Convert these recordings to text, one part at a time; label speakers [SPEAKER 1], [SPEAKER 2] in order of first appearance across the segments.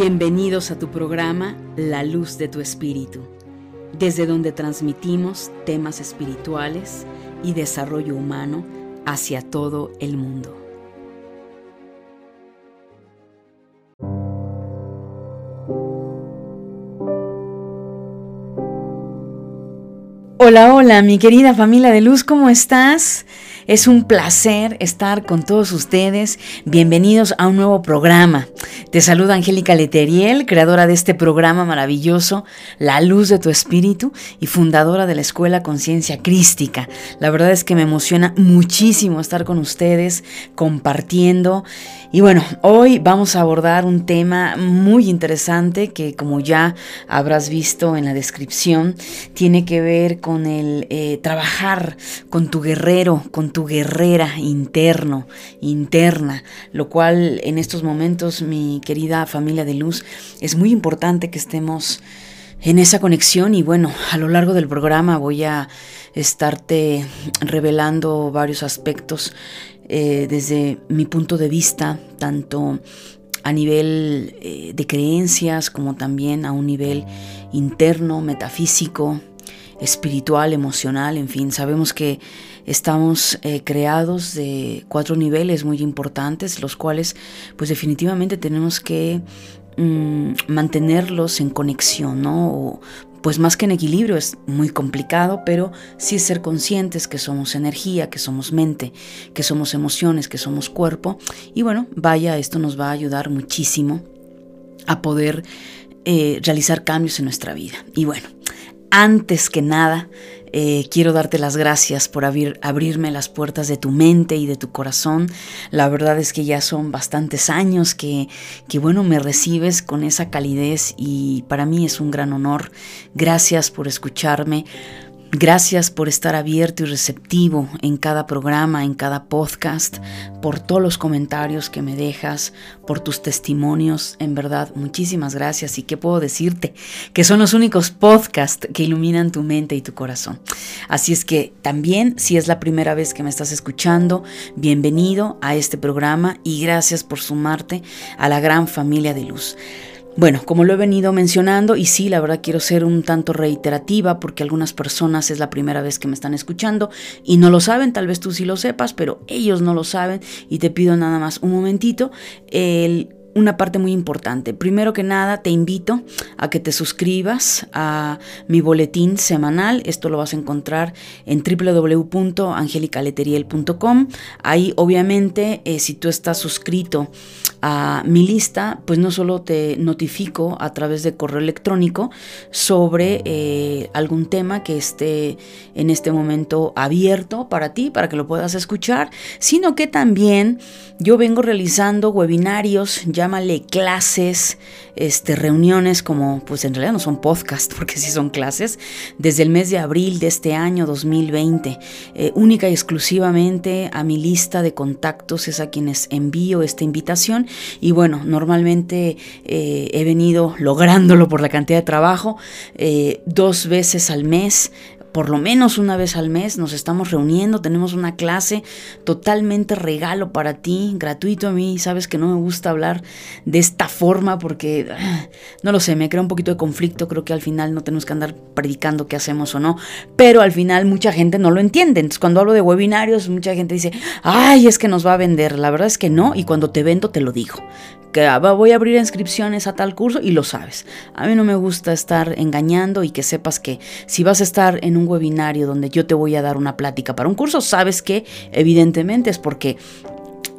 [SPEAKER 1] Bienvenidos a tu programa La Luz de tu Espíritu, desde donde transmitimos temas espirituales y desarrollo humano hacia todo el mundo. Hola, hola, mi querida familia de luz, ¿cómo estás? Es un placer estar con todos ustedes. Bienvenidos a un nuevo programa. Te saluda Angélica Leteriel, creadora de este programa maravilloso, La Luz de tu Espíritu, y fundadora de la Escuela Conciencia Crística. La verdad es que me emociona muchísimo estar con ustedes, compartiendo. Y bueno, hoy vamos a abordar un tema muy interesante que como ya habrás visto en la descripción, tiene que ver con el eh, trabajar con tu guerrero, con tu guerrera interno, interna, lo cual en estos momentos, mi querida familia de luz, es muy importante que estemos en esa conexión y bueno, a lo largo del programa voy a estarte revelando varios aspectos eh, desde mi punto de vista, tanto a nivel eh, de creencias como también a un nivel interno, metafísico, espiritual, emocional, en fin, sabemos que estamos eh, creados de cuatro niveles muy importantes, los cuales pues definitivamente tenemos que mm, mantenerlos en conexión, ¿no? O, pues más que en equilibrio es muy complicado, pero sí ser conscientes que somos energía, que somos mente, que somos emociones, que somos cuerpo. Y bueno, vaya, esto nos va a ayudar muchísimo a poder eh, realizar cambios en nuestra vida. Y bueno, antes que nada, eh, quiero darte las gracias por abrirme las puertas de tu mente y de tu corazón. La verdad es que ya son bastantes años que, que, bueno, me recibes con esa calidez y para mí es un gran honor. Gracias por escucharme. Gracias por estar abierto y receptivo en cada programa, en cada podcast, por todos los comentarios que me dejas, por tus testimonios. En verdad, muchísimas gracias. ¿Y qué puedo decirte? Que son los únicos podcasts que iluminan tu mente y tu corazón. Así es que también, si es la primera vez que me estás escuchando, bienvenido a este programa y gracias por sumarte a la gran familia de luz. Bueno, como lo he venido mencionando, y sí, la verdad quiero ser un tanto reiterativa porque algunas personas es la primera vez que me están escuchando y no lo saben, tal vez tú sí lo sepas, pero ellos no lo saben y te pido nada más un momentito. Una parte muy importante. Primero que nada, te invito a que te suscribas a mi boletín semanal. Esto lo vas a encontrar en www.angelicaleteriel.com. Ahí, obviamente, eh, si tú estás suscrito a mi lista, pues no solo te notifico a través de correo electrónico sobre eh, algún tema que esté en este momento abierto para ti, para que lo puedas escuchar, sino que también yo vengo realizando webinarios llámale clases, este, reuniones como, pues en realidad no son podcast, porque sí son clases, desde el mes de abril de este año 2020, eh, única y exclusivamente a mi lista de contactos es a quienes envío esta invitación y bueno, normalmente eh, he venido lográndolo por la cantidad de trabajo, eh, dos veces al mes por lo menos una vez al mes nos estamos reuniendo, tenemos una clase totalmente regalo para ti, gratuito. A mí, sabes que no me gusta hablar de esta forma porque, ah, no lo sé, me crea un poquito de conflicto, creo que al final no tenemos que andar predicando qué hacemos o no, pero al final mucha gente no lo entiende, entonces cuando hablo de webinarios mucha gente dice, ay, es que nos va a vender, la verdad es que no, y cuando te vendo te lo digo, que ah, voy a abrir inscripciones a tal curso y lo sabes. A mí no me gusta estar engañando y que sepas que si vas a estar en un webinario donde yo te voy a dar una plática para un curso, sabes que evidentemente es porque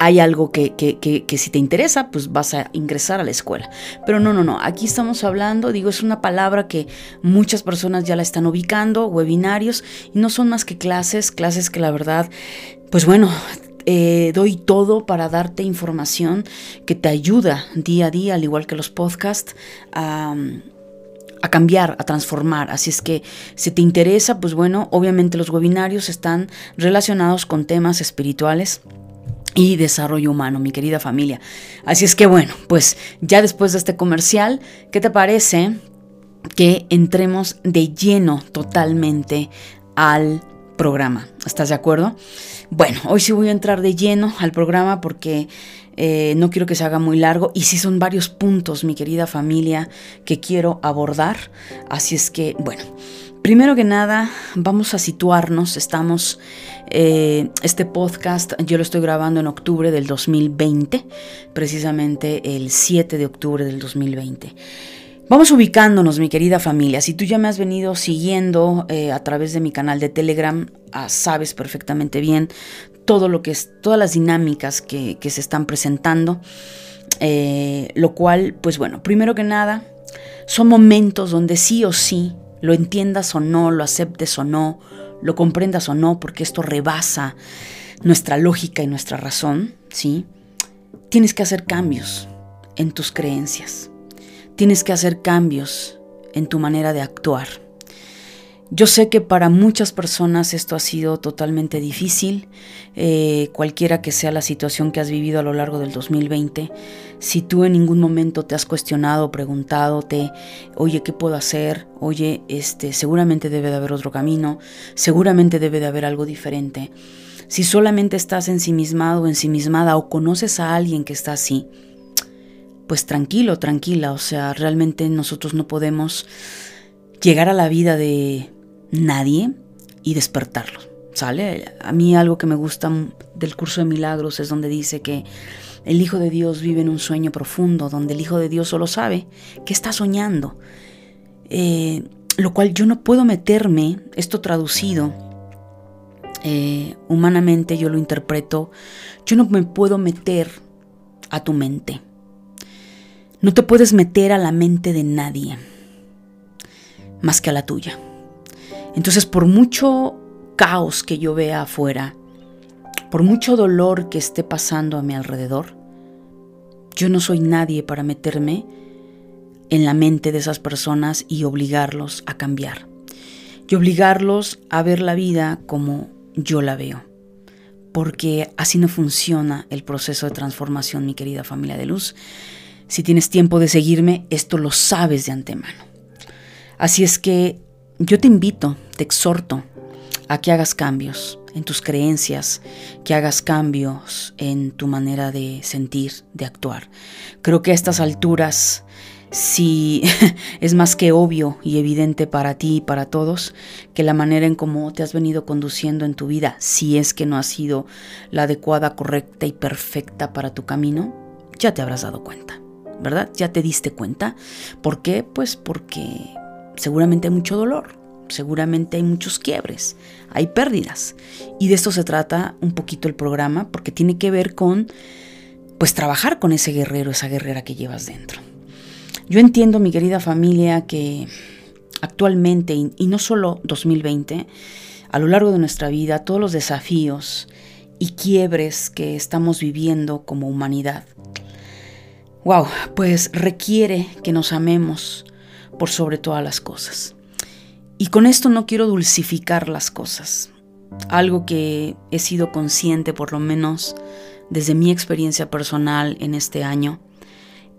[SPEAKER 1] hay algo que, que, que, si te interesa, pues vas a ingresar a la escuela. Pero no, no, no, aquí estamos hablando, digo, es una palabra que muchas personas ya la están ubicando, webinarios, y no son más que clases, clases que la verdad, pues bueno, eh, doy todo para darte información que te ayuda día a día, al igual que los podcasts, a, cambiar, a transformar. Así es que si te interesa, pues bueno, obviamente los webinarios están relacionados con temas espirituales y desarrollo humano, mi querida familia. Así es que bueno, pues ya después de este comercial, ¿qué te parece que entremos de lleno totalmente al programa? ¿Estás de acuerdo? Bueno, hoy sí voy a entrar de lleno al programa porque Eh, no quiero que se haga muy largo y sí son varios puntos, mi querida familia, que quiero abordar. Así es que, bueno, primero que nada, vamos a situarnos. Estamos, eh, este podcast yo lo estoy grabando en octubre del 2020, precisamente el 7 de octubre del 2020. Vamos ubicándonos, mi querida familia. Si tú ya me has venido siguiendo eh, a través de mi canal de Telegram, ah, sabes perfectamente bien todo lo que es, todas las dinámicas que, se están presentando. Eh, lo cual, pues bueno, primero que nada, son momentos donde sí o sí, lo entiendas o no, lo aceptes o no, lo comprendas o no, porque esto rebasa nuestra lógica y nuestra razón, ¿sí? Tienes que hacer cambios en tus creencias. Tienes que hacer cambios en tu manera de actuar. Yo sé que para muchas personas esto ha sido totalmente difícil, eh, cualquiera que sea la situación que has vivido a lo largo del 2020. Si tú en ningún momento te has cuestionado, preguntado, te, oye, ¿qué puedo hacer? Oye, este, seguramente debe de haber otro camino, seguramente debe de haber algo diferente. Si solamente estás ensimismado o ensimismada o conoces a alguien que está así, pues tranquilo, tranquila, o sea, realmente nosotros no podemos llegar a la vida de nadie y despertarlo, ¿sale? A mí algo que me gusta del curso de milagros es donde dice que el Hijo de Dios vive en un sueño profundo, donde el Hijo de Dios solo sabe que está soñando, eh, lo cual yo no puedo meterme, esto traducido, eh, humanamente yo lo interpreto, yo no me puedo meter a tu mente. No te puedes meter a la mente de nadie más que a la tuya. Entonces, por mucho caos que yo vea afuera, por mucho dolor que esté pasando a mi alrededor, yo no soy nadie para meterme en la mente de esas personas y obligarlos a cambiar. Y obligarlos a ver la vida como yo la veo. Porque así no funciona el proceso de transformación, mi querida familia de luz. Si tienes tiempo de seguirme, esto lo sabes de antemano. Así es que yo te invito, te exhorto a que hagas cambios en tus creencias, que hagas cambios en tu manera de sentir, de actuar. Creo que a estas alturas, si es más que obvio y evidente para ti y para todos que la manera en cómo te has venido conduciendo en tu vida, si es que no ha sido la adecuada, correcta y perfecta para tu camino, ya te habrás dado cuenta. ¿Verdad? Ya te diste cuenta. ¿Por qué? Pues porque seguramente hay mucho dolor, seguramente hay muchos quiebres, hay pérdidas. Y de esto se trata un poquito el programa, porque tiene que ver con, pues, trabajar con ese guerrero, esa guerrera que llevas dentro. Yo entiendo, mi querida familia, que actualmente, y no solo 2020, a lo largo de nuestra vida, todos los desafíos y quiebres que estamos viviendo como humanidad, Wow, pues requiere que nos amemos por sobre todas las cosas. Y con esto no quiero dulcificar las cosas. Algo que he sido consciente, por lo menos desde mi experiencia personal en este año,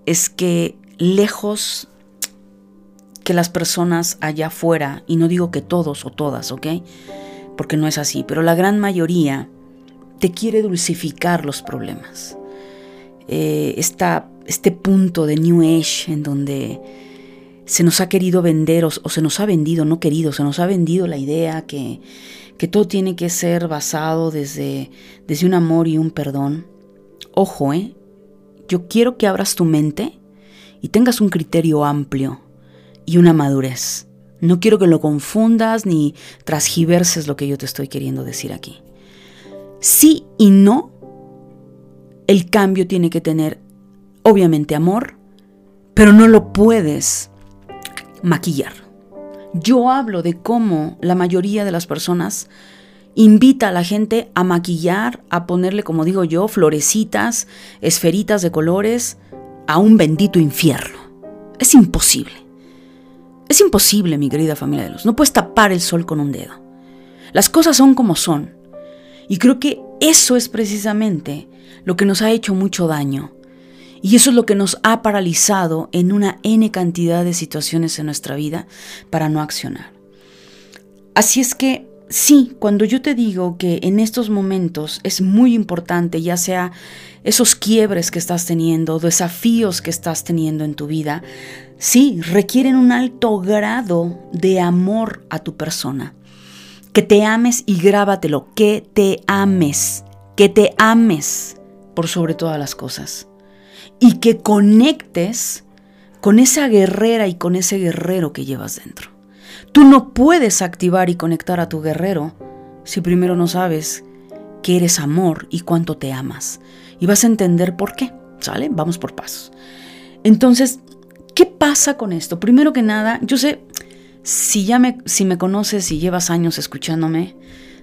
[SPEAKER 1] es que lejos que las personas allá afuera, y no digo que todos o todas, ¿ok? Porque no es así, pero la gran mayoría te quiere dulcificar los problemas. Eh, esta este punto de New Age en donde se nos ha querido vender o, se nos ha vendido, no querido, se nos ha vendido la idea que, que todo tiene que ser basado desde, desde un amor y un perdón. Ojo, ¿eh? Yo quiero que abras tu mente y tengas un criterio amplio y una madurez. No quiero que lo confundas ni transgiverses lo que yo te estoy queriendo decir aquí. Sí y no, el cambio tiene que tener obviamente amor, pero no lo puedes maquillar. Yo hablo de cómo la mayoría de las personas invita a la gente a maquillar, a ponerle, como digo yo, florecitas, esferitas de colores a un bendito infierno. Es imposible. Es imposible, mi querida familia de luz. No puedes tapar el sol con un dedo. Las cosas son como son. Y creo que eso es precisamente lo que nos ha hecho mucho daño y eso es lo que nos ha paralizado en una N cantidad de situaciones en nuestra vida para no accionar. Así es que sí, cuando yo te digo que en estos momentos es muy importante, ya sea esos quiebres que estás teniendo, desafíos que estás teniendo en tu vida, sí, requieren un alto grado de amor a tu persona. Que te ames y grábatelo, que te ames, que te ames por sobre todas las cosas. Y que conectes con esa guerrera y con ese guerrero que llevas dentro. Tú no puedes activar y conectar a tu guerrero si primero no sabes que eres amor y cuánto te amas. Y vas a entender por qué, ¿sale? Vamos por pasos. Entonces, ¿qué pasa con esto? Primero que nada, yo sé, si ya me, si me conoces y llevas años escuchándome,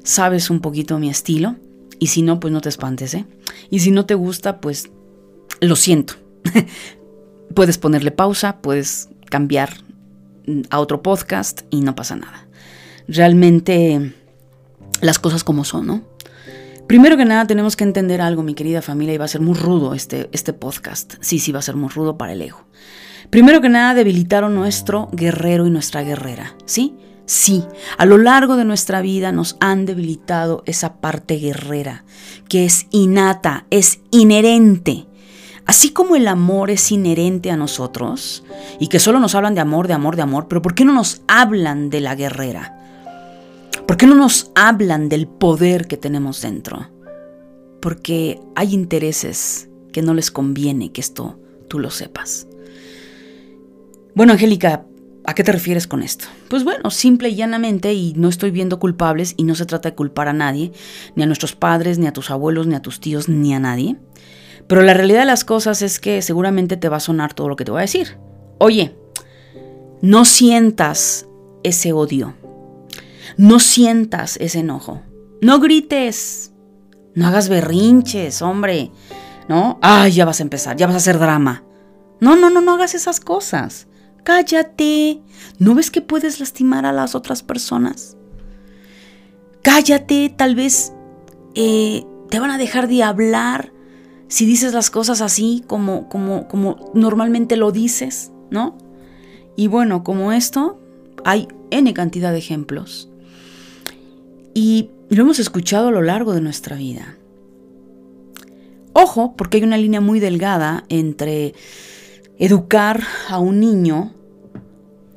[SPEAKER 1] sabes un poquito mi estilo. Y si no, pues no te espantes, ¿eh? Y si no te gusta, pues lo siento. puedes ponerle pausa, puedes cambiar a otro podcast y no pasa nada. Realmente las cosas como son, ¿no? Primero que nada tenemos que entender algo, mi querida familia, y va a ser muy rudo este, este podcast. Sí, sí, va a ser muy rudo para el ego. Primero que nada debilitaron nuestro guerrero y nuestra guerrera, ¿sí? Sí, a lo largo de nuestra vida nos han debilitado esa parte guerrera, que es innata, es inherente. Así como el amor es inherente a nosotros y que solo nos hablan de amor, de amor, de amor, pero ¿por qué no nos hablan de la guerrera? ¿Por qué no nos hablan del poder que tenemos dentro? Porque hay intereses que no les conviene que esto tú lo sepas. Bueno, Angélica, ¿a qué te refieres con esto? Pues bueno, simple y llanamente, y no estoy viendo culpables, y no se trata de culpar a nadie, ni a nuestros padres, ni a tus abuelos, ni a tus tíos, ni a nadie. Pero la realidad de las cosas es que seguramente te va a sonar todo lo que te voy a decir. Oye, no sientas ese odio. No sientas ese enojo. No grites. No hagas berrinches, hombre. ¿No? Ay, ya vas a empezar, ya vas a hacer drama. No, no, no, no hagas esas cosas. Cállate. ¿No ves que puedes lastimar a las otras personas? Cállate, tal vez eh, te van a dejar de hablar si dices las cosas así como, como, como normalmente lo dices, ¿no? Y bueno, como esto, hay N cantidad de ejemplos. Y lo hemos escuchado a lo largo de nuestra vida. Ojo, porque hay una línea muy delgada entre educar a un niño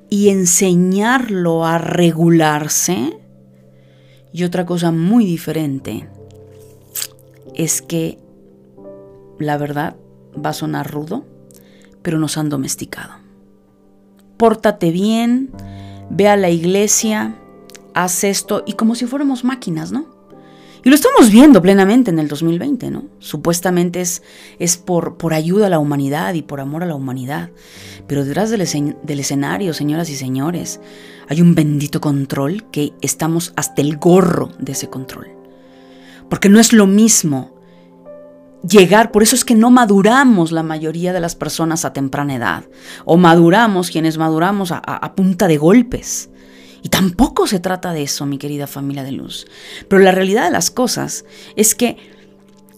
[SPEAKER 1] y enseñarlo a regularse y otra cosa muy diferente es que la verdad, va a sonar rudo, pero nos han domesticado. Pórtate bien, ve a la iglesia, haz esto, y como si fuéramos máquinas, ¿no? Y lo estamos viendo plenamente en el 2020, ¿no? Supuestamente es, es por, por ayuda a la humanidad y por amor a la humanidad. Pero detrás del, del escenario, señoras y señores, hay un bendito control que estamos hasta el gorro de ese control. Porque no es lo mismo llegar, por eso es que no maduramos la mayoría de las personas a temprana edad, o maduramos quienes maduramos a, punta de golpes. Y tampoco se trata de eso, mi querida familia de luz. Pero la realidad de las cosas es que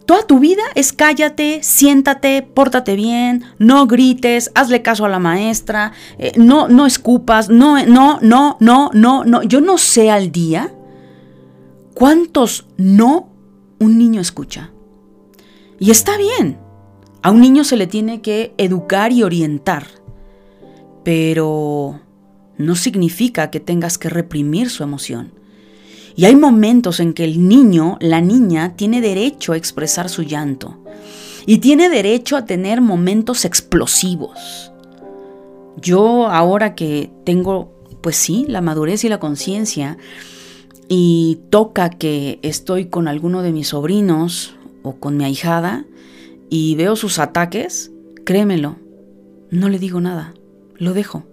[SPEAKER 1] toda tu vida es cállate, siéntate, pórtate bien, no grites, hazle caso a la maestra, eh, no, no escupas, no, no, no, no, no, no. Yo no sé al día cuántos no un niño escucha. Y está bien. A un niño se le tiene que educar y orientar. Pero no significa que tengas que reprimir su emoción. Y hay momentos en que el niño, la niña, tiene derecho a expresar su llanto. Y tiene derecho a tener momentos explosivos. Yo ahora que tengo, pues sí, la madurez y la conciencia, y toca que estoy con alguno de mis sobrinos o con mi ahijada y veo sus ataques, créemelo, no le digo nada, lo dejo.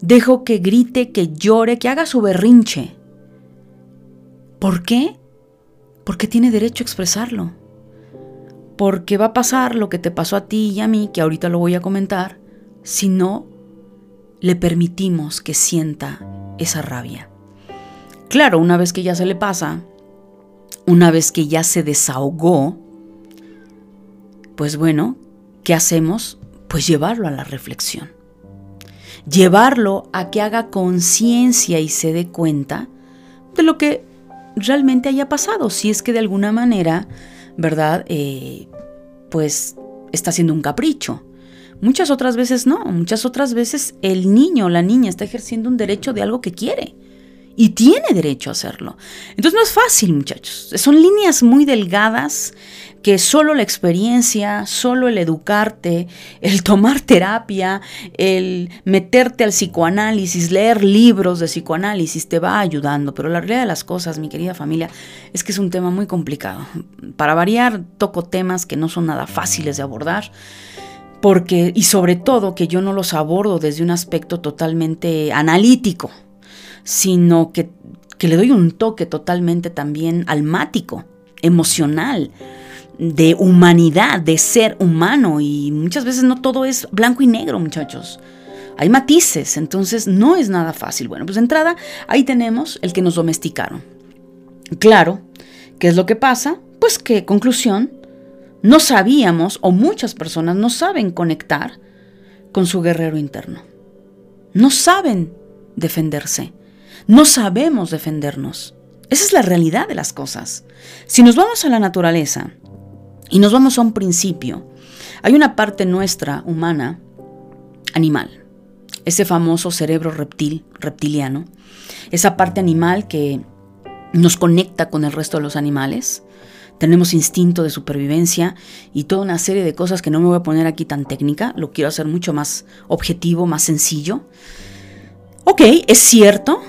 [SPEAKER 1] Dejo que grite, que llore, que haga su berrinche. ¿Por qué? Porque tiene derecho a expresarlo. Porque va a pasar lo que te pasó a ti y a mí, que ahorita lo voy a comentar, si no le permitimos que sienta esa rabia. Claro, una vez que ya se le pasa, una vez que ya se desahogó, pues bueno, ¿qué hacemos? Pues llevarlo a la reflexión. Llevarlo a que haga conciencia y se dé cuenta de lo que realmente haya pasado, si es que de alguna manera, ¿verdad? Eh, pues está siendo un capricho. Muchas otras veces no, muchas otras veces el niño o la niña está ejerciendo un derecho de algo que quiere y tiene derecho a hacerlo. Entonces no es fácil, muchachos. Son líneas muy delgadas que solo la experiencia, solo el educarte, el tomar terapia, el meterte al psicoanálisis, leer libros de psicoanálisis te va ayudando. Pero la realidad de las cosas, mi querida familia, es que es un tema muy complicado. Para variar, toco temas que no son nada fáciles de abordar porque y sobre todo que yo no los abordo desde un aspecto totalmente analítico, sino que, que le doy un toque totalmente también almático, emocional, de humanidad, de ser humano y muchas veces no todo es blanco y negro, muchachos. Hay matices, entonces no es nada fácil. Bueno, pues de entrada ahí tenemos el que nos domesticaron. Claro, ¿qué es lo que pasa? Pues que, conclusión, no sabíamos, o muchas personas no saben conectar con su guerrero interno. No saben defenderse. No sabemos defendernos. Esa es la realidad de las cosas. Si nos vamos a la naturaleza y nos vamos a un principio, hay una parte nuestra humana, animal, ese famoso cerebro reptil, reptiliano, esa parte animal que nos conecta con el resto de los animales, tenemos instinto de supervivencia y toda una serie de cosas que no me voy a poner aquí tan técnica, lo quiero hacer mucho más objetivo, más sencillo. Ok, es cierto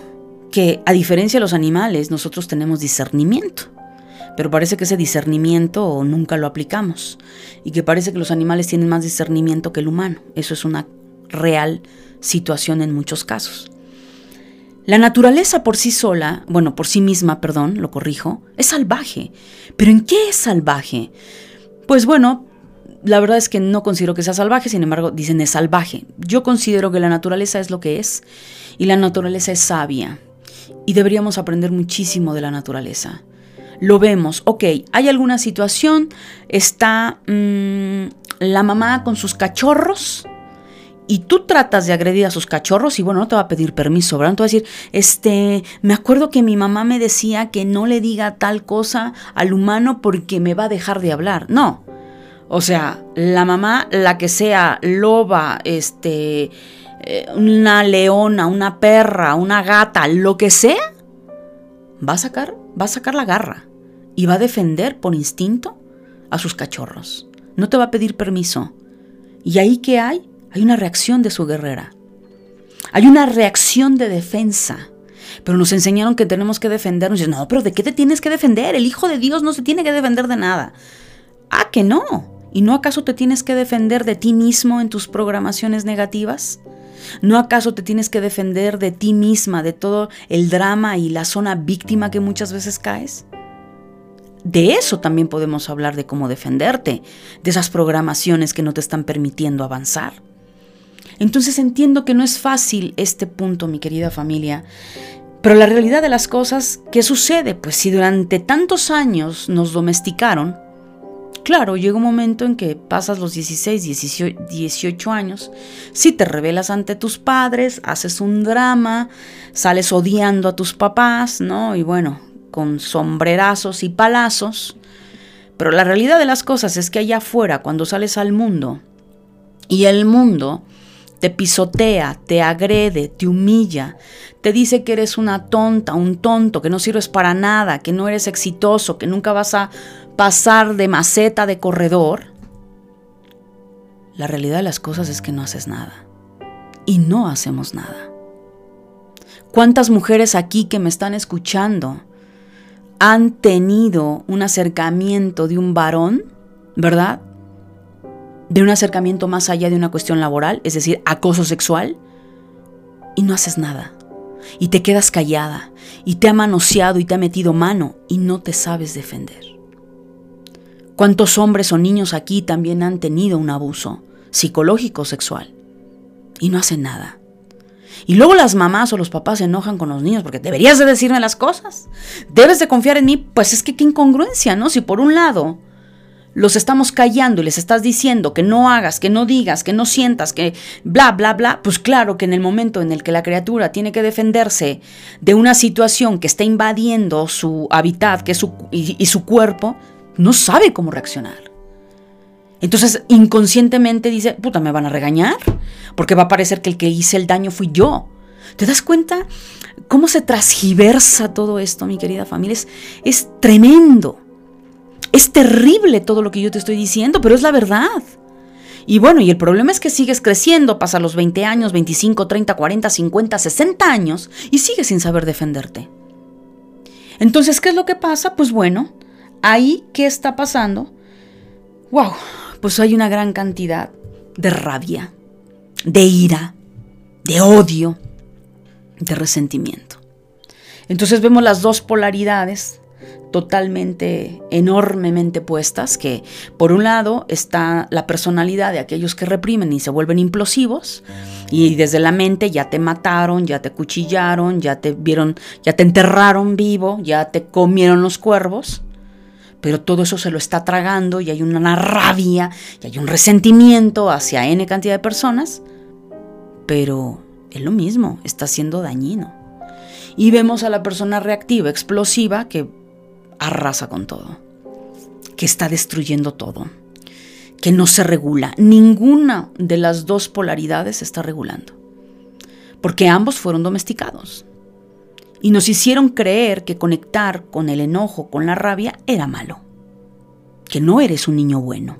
[SPEAKER 1] que a diferencia de los animales, nosotros tenemos discernimiento, pero parece que ese discernimiento nunca lo aplicamos y que parece que los animales tienen más discernimiento que el humano. Eso es una real situación en muchos casos. La naturaleza por sí sola, bueno, por sí misma, perdón, lo corrijo, es salvaje. ¿Pero en qué es salvaje? Pues bueno, la verdad es que no considero que sea salvaje, sin embargo, dicen es salvaje. Yo considero que la naturaleza es lo que es y la naturaleza es sabia. Y deberíamos aprender muchísimo de la naturaleza. Lo vemos, ok, hay alguna situación, está mm, la mamá con sus cachorros, y tú tratas de agredir a sus cachorros y bueno, no te va a pedir permiso, ¿verdad? No te va a decir, este, me acuerdo que mi mamá me decía que no le diga tal cosa al humano porque me va a dejar de hablar. No. O sea, la mamá, la que sea loba, este, eh, una leona, una perra, una gata, lo que sea, va a sacar, va a sacar la garra y va a defender por instinto a sus cachorros. No te va a pedir permiso. ¿Y ahí qué hay? Hay una reacción de su guerrera. Hay una reacción de defensa. Pero nos enseñaron que tenemos que defendernos. No, pero ¿de qué te tienes que defender? El Hijo de Dios no se tiene que defender de nada. Ah, que no. ¿Y no acaso te tienes que defender de ti mismo en tus programaciones negativas? ¿No acaso te tienes que defender de ti misma, de todo el drama y la zona víctima que muchas veces caes? De eso también podemos hablar de cómo defenderte, de esas programaciones que no te están permitiendo avanzar. Entonces entiendo que no es fácil este punto, mi querida familia. Pero la realidad de las cosas, ¿qué sucede? Pues si durante tantos años nos domesticaron, claro, llega un momento en que pasas los 16, 18, años, si te rebelas ante tus padres, haces un drama, sales odiando a tus papás, ¿no? Y bueno, con sombrerazos y palazos. Pero la realidad de las cosas es que allá afuera, cuando sales al mundo, y el mundo te pisotea, te agrede, te humilla, te dice que eres una tonta, un tonto, que no sirves para nada, que no eres exitoso, que nunca vas a pasar de maceta de corredor, la realidad de las cosas es que no haces nada. Y no hacemos nada. ¿Cuántas mujeres aquí que me están escuchando han tenido un acercamiento de un varón, verdad? de un acercamiento más allá de una cuestión laboral, es decir, acoso sexual, y no haces nada. Y te quedas callada, y te ha manoseado y te ha metido mano, y no te sabes defender. ¿Cuántos hombres o niños aquí también han tenido un abuso psicológico sexual? Y no hacen nada. Y luego las mamás o los papás se enojan con los niños porque deberías de decirme las cosas. Debes de confiar en mí. Pues es que qué incongruencia, ¿no? Si por un lado los estamos callando y les estás diciendo que no hagas, que no digas, que no sientas, que bla, bla, bla, pues claro que en el momento en el que la criatura tiene que defenderse de una situación que está invadiendo su hábitat y su cuerpo, no sabe cómo reaccionar. Entonces inconscientemente dice, puta, me van a regañar, porque va a parecer que el que hice el daño fui yo. ¿Te das cuenta cómo se transgiversa todo esto, mi querida familia? Es, es tremendo. Es terrible todo lo que yo te estoy diciendo, pero es la verdad. Y bueno, y el problema es que sigues creciendo, pasa los 20 años, 25, 30, 40, 50, 60 años y sigues sin saber defenderte. Entonces, ¿qué es lo que pasa? Pues bueno, ahí, ¿qué está pasando? ¡Wow! Pues hay una gran cantidad de rabia, de ira, de odio, de resentimiento. Entonces vemos las dos polaridades totalmente, enormemente puestas, que por un lado está la personalidad de aquellos que reprimen y se vuelven implosivos, y desde la mente ya te mataron, ya te cuchillaron, ya te vieron, ya te enterraron vivo, ya te comieron los cuervos, pero todo eso se lo está tragando y hay una rabia y hay un resentimiento hacia N cantidad de personas, pero es lo mismo, está siendo dañino. Y vemos a la persona reactiva, explosiva, que arrasa con todo, que está destruyendo todo, que no se regula. Ninguna de las dos polaridades se está regulando, porque ambos fueron domesticados y nos hicieron creer que conectar con el enojo, con la rabia, era malo, que no eres un niño bueno.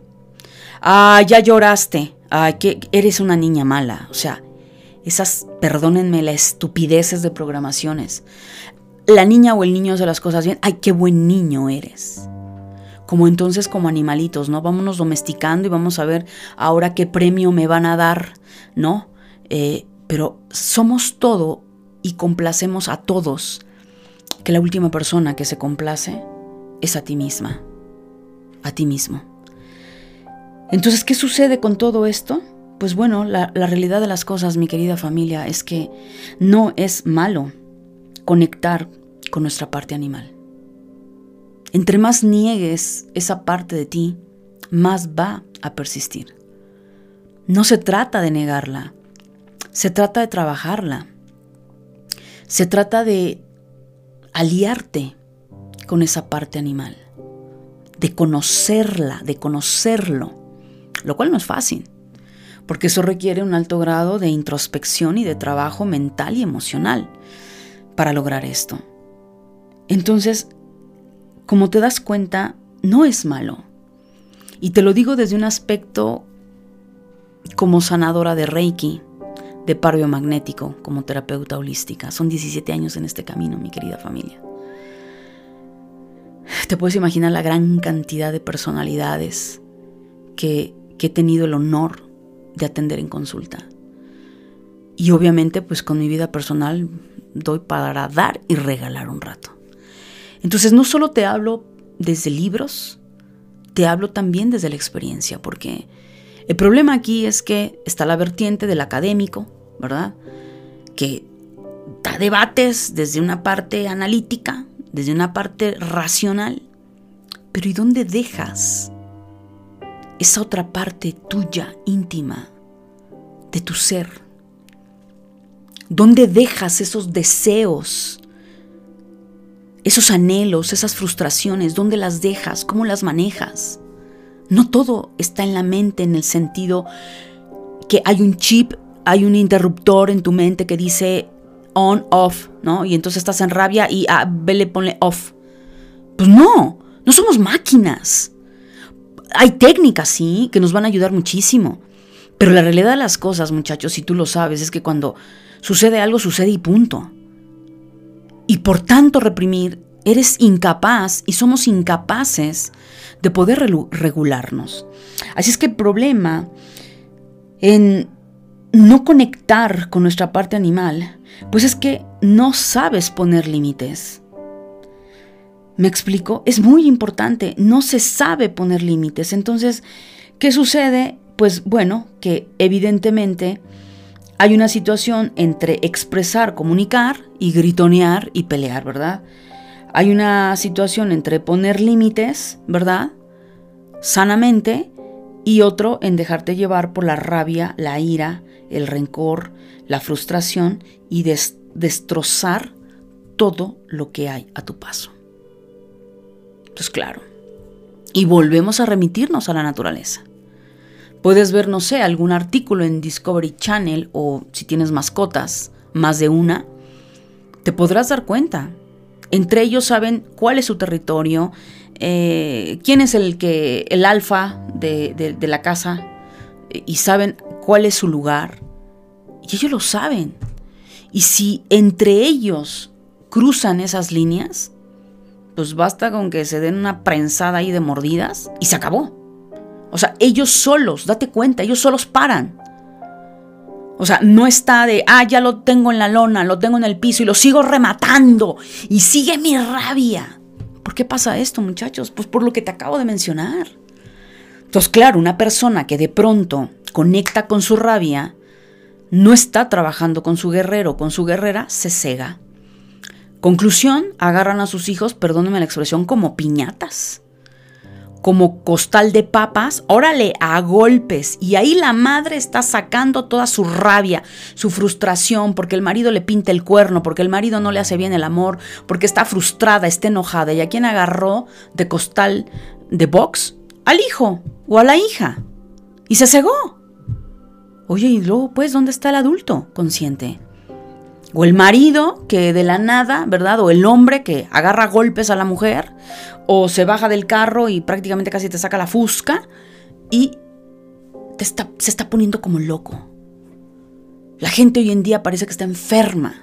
[SPEAKER 1] Ah, ya lloraste, ah, que eres una niña mala, o sea, esas, perdónenme, las estupideces de programaciones la niña o el niño hace las cosas bien, ay, qué buen niño eres. Como entonces como animalitos, ¿no? Vámonos domesticando y vamos a ver ahora qué premio me van a dar, ¿no? Eh, pero somos todo y complacemos a todos, que la última persona que se complace es a ti misma, a ti mismo. Entonces, ¿qué sucede con todo esto? Pues bueno, la, la realidad de las cosas, mi querida familia, es que no es malo conectar con nuestra parte animal. Entre más niegues esa parte de ti, más va a persistir. No se trata de negarla, se trata de trabajarla. Se trata de aliarte con esa parte animal, de conocerla, de conocerlo, lo cual no es fácil, porque eso requiere un alto grado de introspección y de trabajo mental y emocional para lograr esto. Entonces, como te das cuenta, no es malo. Y te lo digo desde un aspecto como sanadora de Reiki, de par magnético, como terapeuta holística. Son 17 años en este camino, mi querida familia. Te puedes imaginar la gran cantidad de personalidades que, que he tenido el honor de atender en consulta. Y obviamente, pues con mi vida personal doy para dar y regalar un rato. Entonces no solo te hablo desde libros, te hablo también desde la experiencia, porque el problema aquí es que está la vertiente del académico, ¿verdad? Que da debates desde una parte analítica, desde una parte racional, pero ¿y dónde dejas esa otra parte tuya, íntima, de tu ser? ¿Dónde dejas esos deseos, esos anhelos, esas frustraciones? ¿Dónde las dejas? ¿Cómo las manejas? No todo está en la mente en el sentido que hay un chip, hay un interruptor en tu mente que dice on, off, ¿no? Y entonces estás en rabia y a ah, vele ponle off. Pues no, no somos máquinas. Hay técnicas, sí, que nos van a ayudar muchísimo. Pero la realidad de las cosas, muchachos, si tú lo sabes, es que cuando Sucede algo, sucede y punto. Y por tanto reprimir, eres incapaz y somos incapaces de poder regularnos. Así es que el problema en no conectar con nuestra parte animal, pues es que no sabes poner límites. ¿Me explico? Es muy importante, no se sabe poner límites. Entonces, ¿qué sucede? Pues bueno, que evidentemente hay una situación entre expresar, comunicar y gritonear y pelear, ¿verdad? Hay una situación entre poner límites, ¿verdad? sanamente y otro en dejarte llevar por la rabia, la ira, el rencor, la frustración y destrozar todo lo que hay a tu paso. Pues claro. Y volvemos a remitirnos a la naturaleza. Puedes ver, no sé, algún artículo en Discovery Channel o si tienes mascotas, más de una, te podrás dar cuenta. Entre ellos saben cuál es su territorio, eh, quién es el que el alfa de, de la casa y saben cuál es su lugar. Y ellos lo saben. Y si entre ellos cruzan esas líneas, pues basta con que se den una prensada ahí de mordidas y se acabó. O sea, ellos solos, date cuenta, ellos solos paran. O sea, no está de, ah, ya lo tengo en la lona, lo tengo en el piso y lo sigo rematando y sigue mi rabia. ¿Por qué pasa esto, muchachos? Pues por lo que te acabo de mencionar. Entonces, claro, una persona que de pronto conecta con su rabia, no está trabajando con su guerrero, con su guerrera, se cega. Conclusión, agarran a sus hijos, perdónenme la expresión, como piñatas como costal de papas, órale, a golpes. Y ahí la madre está sacando toda su rabia, su frustración, porque el marido le pinta el cuerno, porque el marido no le hace bien el amor, porque está frustrada, está enojada. ¿Y a quién agarró de costal de box? Al hijo o a la hija. Y se cegó. Oye, y luego, pues, ¿dónde está el adulto consciente? O el marido que de la nada, ¿verdad? O el hombre que agarra golpes a la mujer, o se baja del carro y prácticamente casi te saca la fusca y te está, se está poniendo como loco. La gente hoy en día parece que está enferma.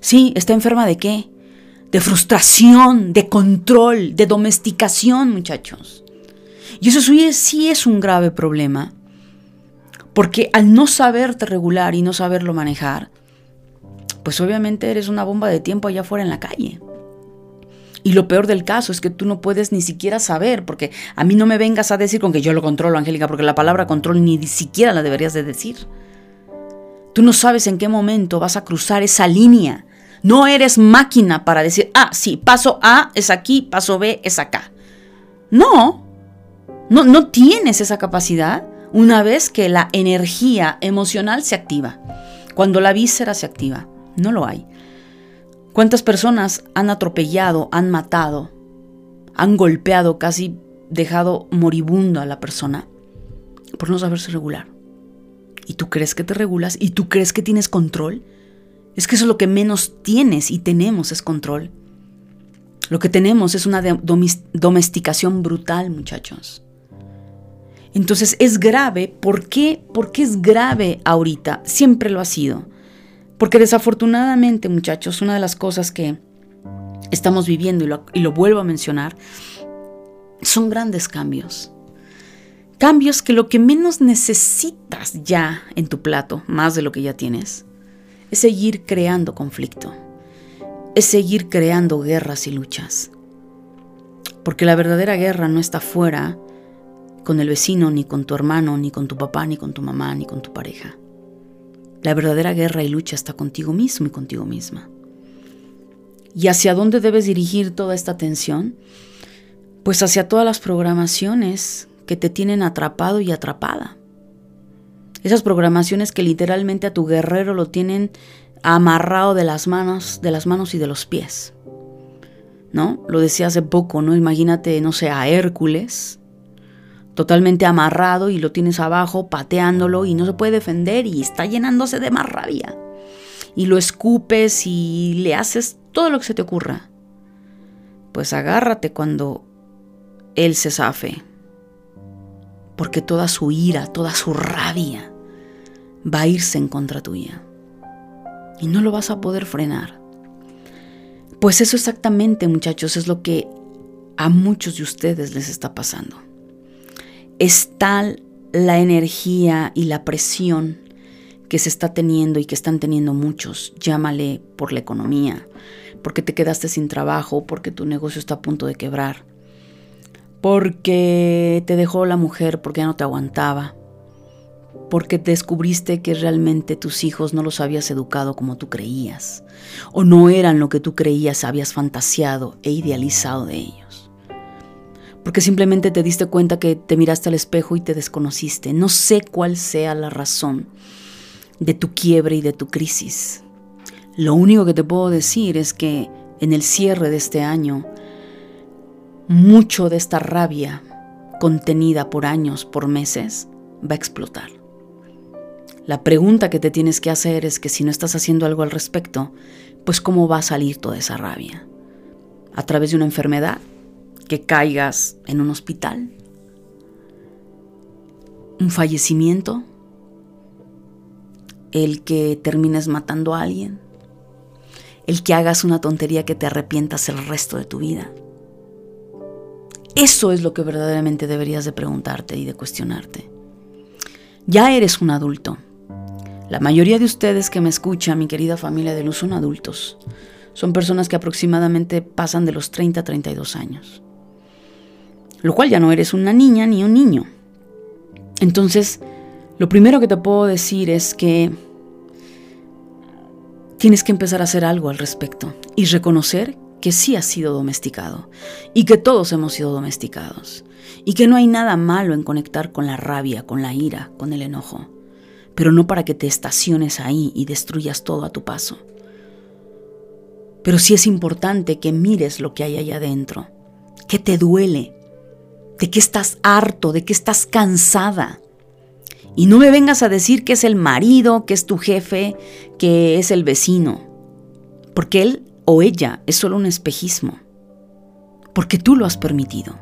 [SPEAKER 1] Sí, está enferma de qué? De frustración, de control, de domesticación, muchachos. Y eso sí es un grave problema. Porque al no saberte regular y no saberlo manejar, pues obviamente eres una bomba de tiempo allá afuera en la calle. Y lo peor del caso es que tú no puedes ni siquiera saber, porque a mí no me vengas a decir con que yo lo controlo, Angélica, porque la palabra control ni siquiera la deberías de decir. Tú no sabes en qué momento vas a cruzar esa línea. No eres máquina para decir, ah, sí, paso A es aquí, paso B es acá. No, no, no tienes esa capacidad una vez que la energía emocional se activa, cuando la víscera se activa. No lo hay. ¿Cuántas personas han atropellado, han matado, han golpeado, casi dejado moribundo a la persona por no saberse regular? ¿Y tú crees que te regulas? ¿Y tú crees que tienes control? Es que eso es lo que menos tienes y tenemos es control. Lo que tenemos es una domesticación brutal, muchachos. Entonces es grave. ¿Por qué? ¿Por qué es grave ahorita? Siempre lo ha sido. Porque desafortunadamente, muchachos, una de las cosas que estamos viviendo, y lo, vuelvo a mencionar, son grandes cambios. Cambios que lo que menos necesitas ya en tu plato, más de lo que ya tienes, es seguir creando conflicto, es seguir creando guerras y luchas. Porque la verdadera guerra no está fuera con el vecino, ni con tu hermano, ni con tu papá, ni con tu mamá, ni con tu pareja. La verdadera guerra y lucha está contigo mismo y contigo misma. ¿Y hacia dónde debes dirigir toda esta atención? Pues hacia todas las programaciones que te tienen atrapado y atrapada. Esas programaciones que literalmente a tu guerrero lo tienen amarrado de las manos, de las manos y de los pies. ¿No? Lo decía hace poco, ¿no? Imagínate, no sé, a Hércules totalmente amarrado y lo tienes abajo pateándolo y no se puede defender y está llenándose de más rabia. Y lo escupes y le haces todo lo que se te ocurra. Pues agárrate cuando él se zafe. Porque toda su ira, toda su rabia va a irse en contra tuya. Y no lo vas a poder frenar. Pues eso exactamente, muchachos, es lo que a muchos de ustedes les está pasando es tal la energía y la presión que se está teniendo y que están teniendo muchos, llámale por la economía, porque te quedaste sin trabajo, porque tu negocio está a punto de quebrar, porque te dejó la mujer porque ya no te aguantaba, porque descubriste que realmente tus hijos no los habías educado como tú creías, o no eran lo que tú creías habías fantaseado e idealizado de ellos porque simplemente te diste cuenta que te miraste al espejo y te desconociste. No sé cuál sea la razón de tu quiebre y de tu crisis. Lo único que te puedo decir es que en el cierre de este año, mucho de esta rabia contenida por años, por meses, va a explotar. La pregunta que te tienes que hacer es que si no estás haciendo algo al respecto, pues cómo va a salir toda esa rabia. A través de una enfermedad, que caigas en un hospital, un fallecimiento, el que termines matando a alguien, el que hagas una tontería que te arrepientas el resto de tu vida. Eso es lo que verdaderamente deberías de preguntarte y de cuestionarte. Ya eres un adulto. La mayoría de ustedes que me escuchan, mi querida familia de luz, son adultos. Son personas que aproximadamente pasan de los 30 a 32 años. Lo cual ya no eres una niña ni un niño. Entonces, lo primero que te puedo decir es que tienes que empezar a hacer algo al respecto y reconocer que sí has sido domesticado y que todos hemos sido domesticados y que no hay nada malo en conectar con la rabia, con la ira, con el enojo, pero no para que te estaciones ahí y destruyas todo a tu paso. Pero sí es importante que mires lo que hay allá adentro, que te duele, de que estás harto, de que estás cansada, y no me vengas a decir que es el marido, que es tu jefe, que es el vecino. Porque él o ella es solo un espejismo. Porque tú lo has permitido.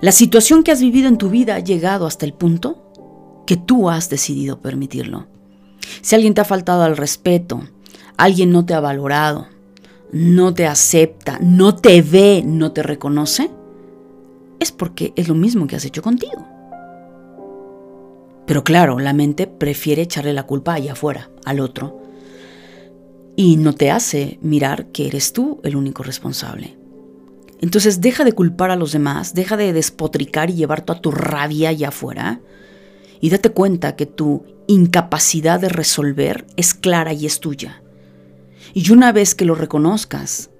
[SPEAKER 1] La situación que has vivido en tu vida ha llegado hasta el punto que tú has decidido permitirlo. Si alguien te ha faltado al respeto, alguien no te ha valorado, no te acepta, no te ve, no te reconoce, es porque es lo mismo que has hecho contigo. Pero claro, la mente prefiere echarle la culpa allá afuera, al otro, y no te hace mirar que eres tú el único responsable. Entonces deja de culpar a los demás, deja de despotricar y llevar toda tu rabia allá afuera y date cuenta que tu incapacidad de resolver es clara y es tuya. Y una vez que lo reconozcas,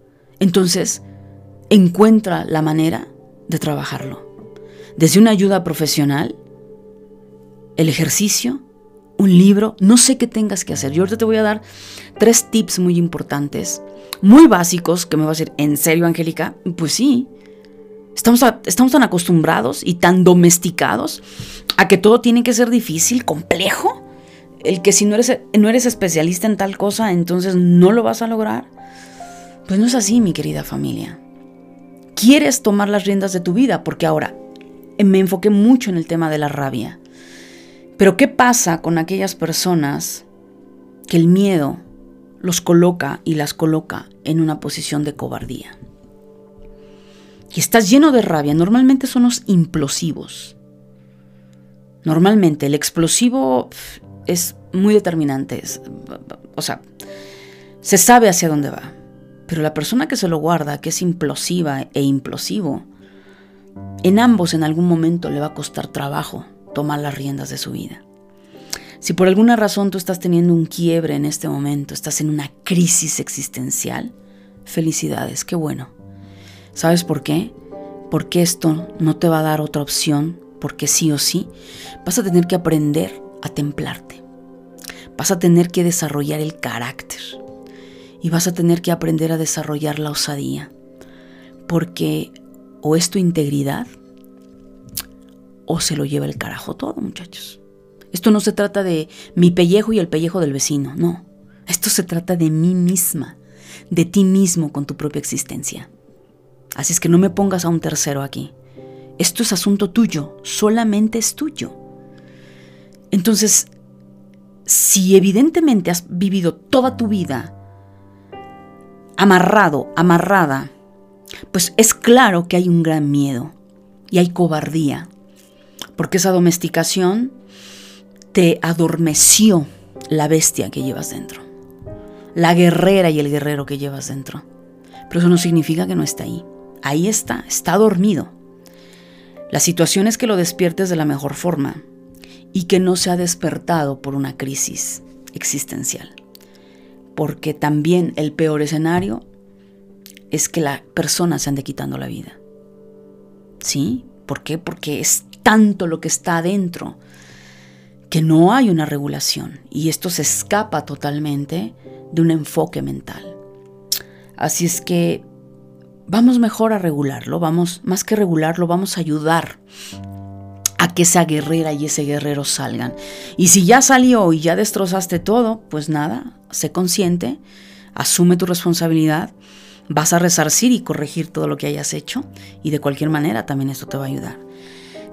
[SPEAKER 1] entonces encuentra la manera de trabajarlo. Desde una ayuda profesional el ejercicio, un libro, no sé qué tengas que hacer. Yo ahorita te voy a dar tres tips muy importantes, muy básicos, que me va a decir, ¿en serio, Angélica? Pues sí. Estamos, estamos tan acostumbrados y tan domesticados a que todo tiene que ser difícil, complejo. El que si no eres, no eres especialista en tal cosa, entonces no lo vas a lograr. Pues no es así, mi querida familia. Quieres tomar las riendas de tu vida, porque ahora me enfoqué mucho en el tema de la rabia. Pero ¿qué pasa con aquellas personas que el miedo los coloca y las coloca en una posición de cobardía? Y estás lleno de rabia, normalmente son los implosivos. Normalmente el explosivo es muy determinante, o sea, se sabe hacia dónde va. Pero la persona que se lo guarda, que es implosiva e implosivo, en ambos en algún momento le va a costar trabajo tomar las riendas de su vida. Si por alguna razón tú estás teniendo un quiebre en este momento, estás en una crisis existencial, felicidades, qué bueno. ¿Sabes por qué? Porque esto no te va a dar otra opción, porque sí o sí vas a tener que aprender a templarte. Vas a tener que desarrollar el carácter y vas a tener que aprender a desarrollar la osadía, porque o es tu integridad o se lo lleva el carajo todo, muchachos. Esto no se trata de mi pellejo y el pellejo del vecino, no. Esto se trata de mí misma, de ti mismo con tu propia existencia. Así es que no me pongas a un tercero aquí. Esto es asunto tuyo, solamente es tuyo. Entonces, si evidentemente has vivido toda tu vida amarrado, amarrada, pues es claro que hay un gran miedo y hay cobardía porque esa domesticación te adormeció la bestia que llevas dentro, la guerrera y el guerrero que llevas dentro. Pero eso no significa que no esté ahí. Ahí está, está dormido. La situación es que lo despiertes de la mejor forma y que no se ha despertado por una crisis existencial. Porque también el peor escenario es que la persona se ande quitando la vida. ¿Sí? ¿Por qué? Porque es tanto lo que está adentro que no hay una regulación y esto se escapa totalmente de un enfoque mental. Así es que vamos mejor a regularlo, vamos, más que regularlo, vamos a ayudar a que esa guerrera y ese guerrero salgan. Y si ya salió y ya destrozaste todo, pues nada, sé consciente, asume tu responsabilidad, vas a resarcir y corregir todo lo que hayas hecho y de cualquier manera también esto te va a ayudar.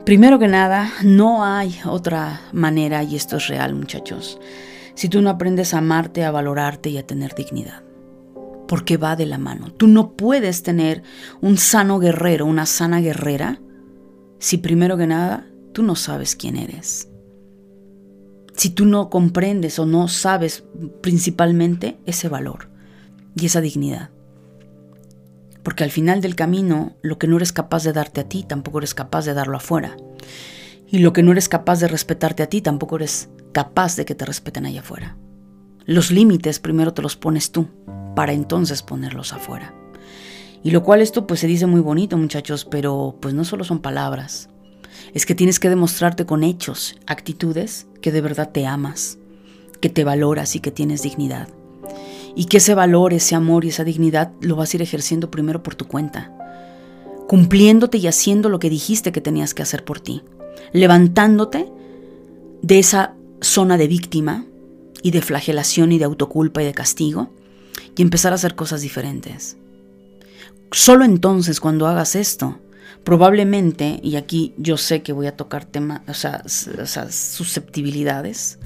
[SPEAKER 1] Primero que nada, no hay otra manera y esto es real muchachos. Si tú no aprendes a amarte, a valorarte y a tener dignidad porque va de la mano. Tú no puedes tener un sano guerrero, una sana guerrera, si primero que nada tú no sabes quién eres. Si tú no comprendes o no sabes principalmente ese valor y esa dignidad. Porque al final del camino, lo que no eres capaz de darte a ti, tampoco eres capaz de darlo afuera. Y lo que no eres capaz de respetarte a ti, tampoco eres capaz de que te respeten allá afuera. Los límites primero te los pones tú para entonces ponerlos afuera. Y lo cual esto pues se dice muy bonito muchachos, pero pues no solo son palabras. Es que tienes que demostrarte con hechos, actitudes, que de verdad te amas, que te valoras y que tienes dignidad. Y que ese valor, ese amor y esa dignidad lo vas a ir ejerciendo primero por tu cuenta, cumpliéndote y haciendo lo que dijiste que tenías que hacer por ti, levantándote de esa zona de víctima y de flagelación y de autoculpa y de castigo y empezar a hacer cosas diferentes. Solo entonces cuando hagas esto, probablemente, y aquí yo sé que voy a tocar temas, o sea, susceptibilidades,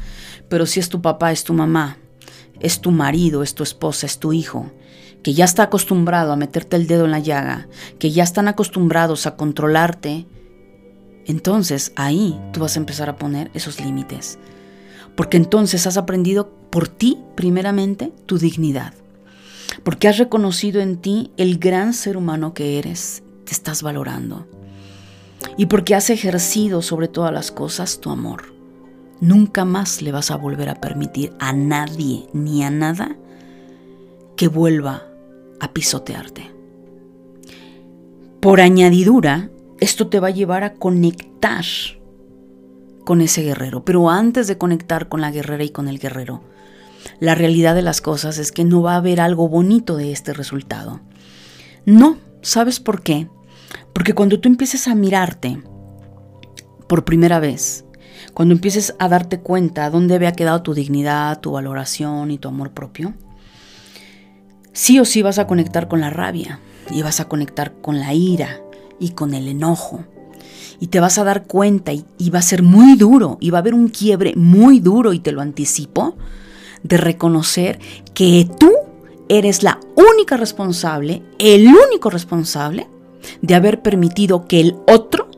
[SPEAKER 1] pero si es tu papá, es tu mamá, es tu marido, es tu esposa, es tu hijo, que ya está acostumbrado a meterte el dedo en la llaga, que ya están acostumbrados a controlarte, entonces ahí tú vas a empezar a poner esos límites. Porque entonces has aprendido por ti, primeramente, tu dignidad porque has reconocido en ti el gran ser humano que eres, te estás valorando. Y porque has ejercido sobre todas las cosas tu amor. Nunca más le vas a volver a permitir a nadie ni a nada que vuelva a pisotearte. Por añadidura, esto te va a llevar a conectar con ese guerrero. Pero antes de conectar con la guerrera y con el guerrero, la realidad de las cosas es que no va a haber algo bonito de este resultado. No, ¿sabes por qué? Porque cuando tú empieces a mirarte por primera vez, cuando empieces a darte cuenta dónde había quedado tu dignidad, tu valoración y tu amor propio, sí o sí vas a conectar con la rabia y vas a conectar con la ira y con el enojo. Y te vas a dar cuenta y, y va a ser muy duro y va a haber un quiebre muy duro y te lo anticipo de reconocer que tú eres la única responsable, el único responsable de haber permitido que el otro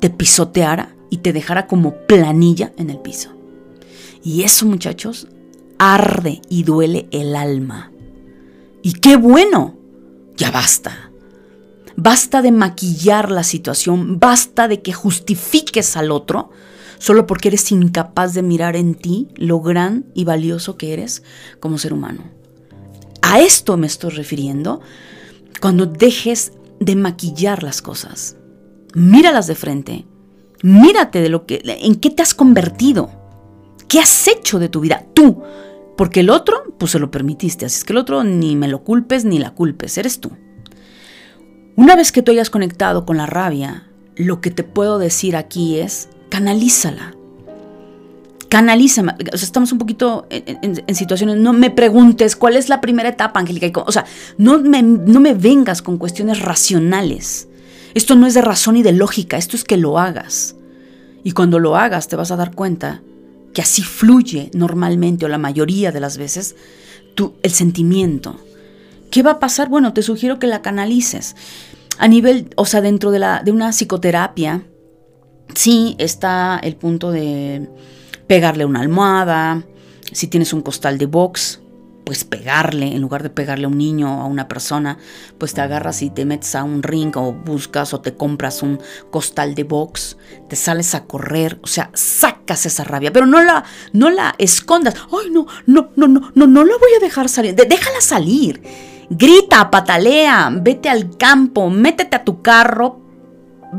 [SPEAKER 1] te pisoteara y te dejara como planilla en el piso. Y eso, muchachos, arde y duele el alma. Y qué bueno, ya basta. Basta de maquillar la situación, basta de que justifiques al otro solo porque eres incapaz de mirar en ti lo gran y valioso que eres como ser humano. A esto me estoy refiriendo cuando dejes de maquillar las cosas. Míralas de frente. Mírate de lo que en qué te has convertido. ¿Qué has hecho de tu vida tú? Porque el otro, pues se lo permitiste, así es que el otro ni me lo culpes ni la culpes, eres tú. Una vez que tú hayas conectado con la rabia, lo que te puedo decir aquí es, canalízala. Canalízala. O sea, estamos un poquito en, situaciones. No me preguntes cuál es la primera etapa, Angélica. O sea, no me, no me vengas con cuestiones racionales. Esto no es de razón y de lógica, esto es que lo hagas. Y cuando lo hagas te vas a dar cuenta que así fluye normalmente o la mayoría de las veces tu, el sentimiento. ¿Qué va a pasar? Bueno, te sugiero que la canalices. A nivel, o sea, dentro de, la, de una psicoterapia, Sí, está el punto de pegarle una almohada, si tienes un costal de box, pues pegarle, en lugar de pegarle a un niño o a una persona, pues te agarras y te metes a un ring o buscas o te compras un costal de box, te sales a correr, o sea, sacas esa rabia, pero no la, no la escondas. Ay, no, no, no, no, no, no la voy a dejar salir, déjala salir. Grita, patalea, vete al campo, métete a tu carro,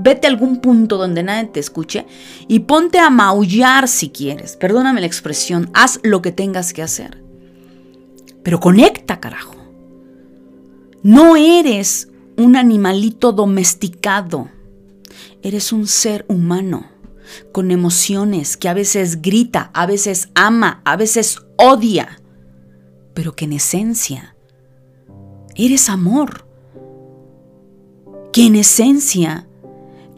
[SPEAKER 1] vete a algún punto donde nadie te escuche y ponte a maullar si quieres. Perdóname la expresión, haz lo que tengas que hacer. Pero conecta, carajo. No eres un animalito domesticado. Eres un ser humano con emociones que a veces grita, a veces ama, a veces odia, pero que en esencia eres amor. Que en esencia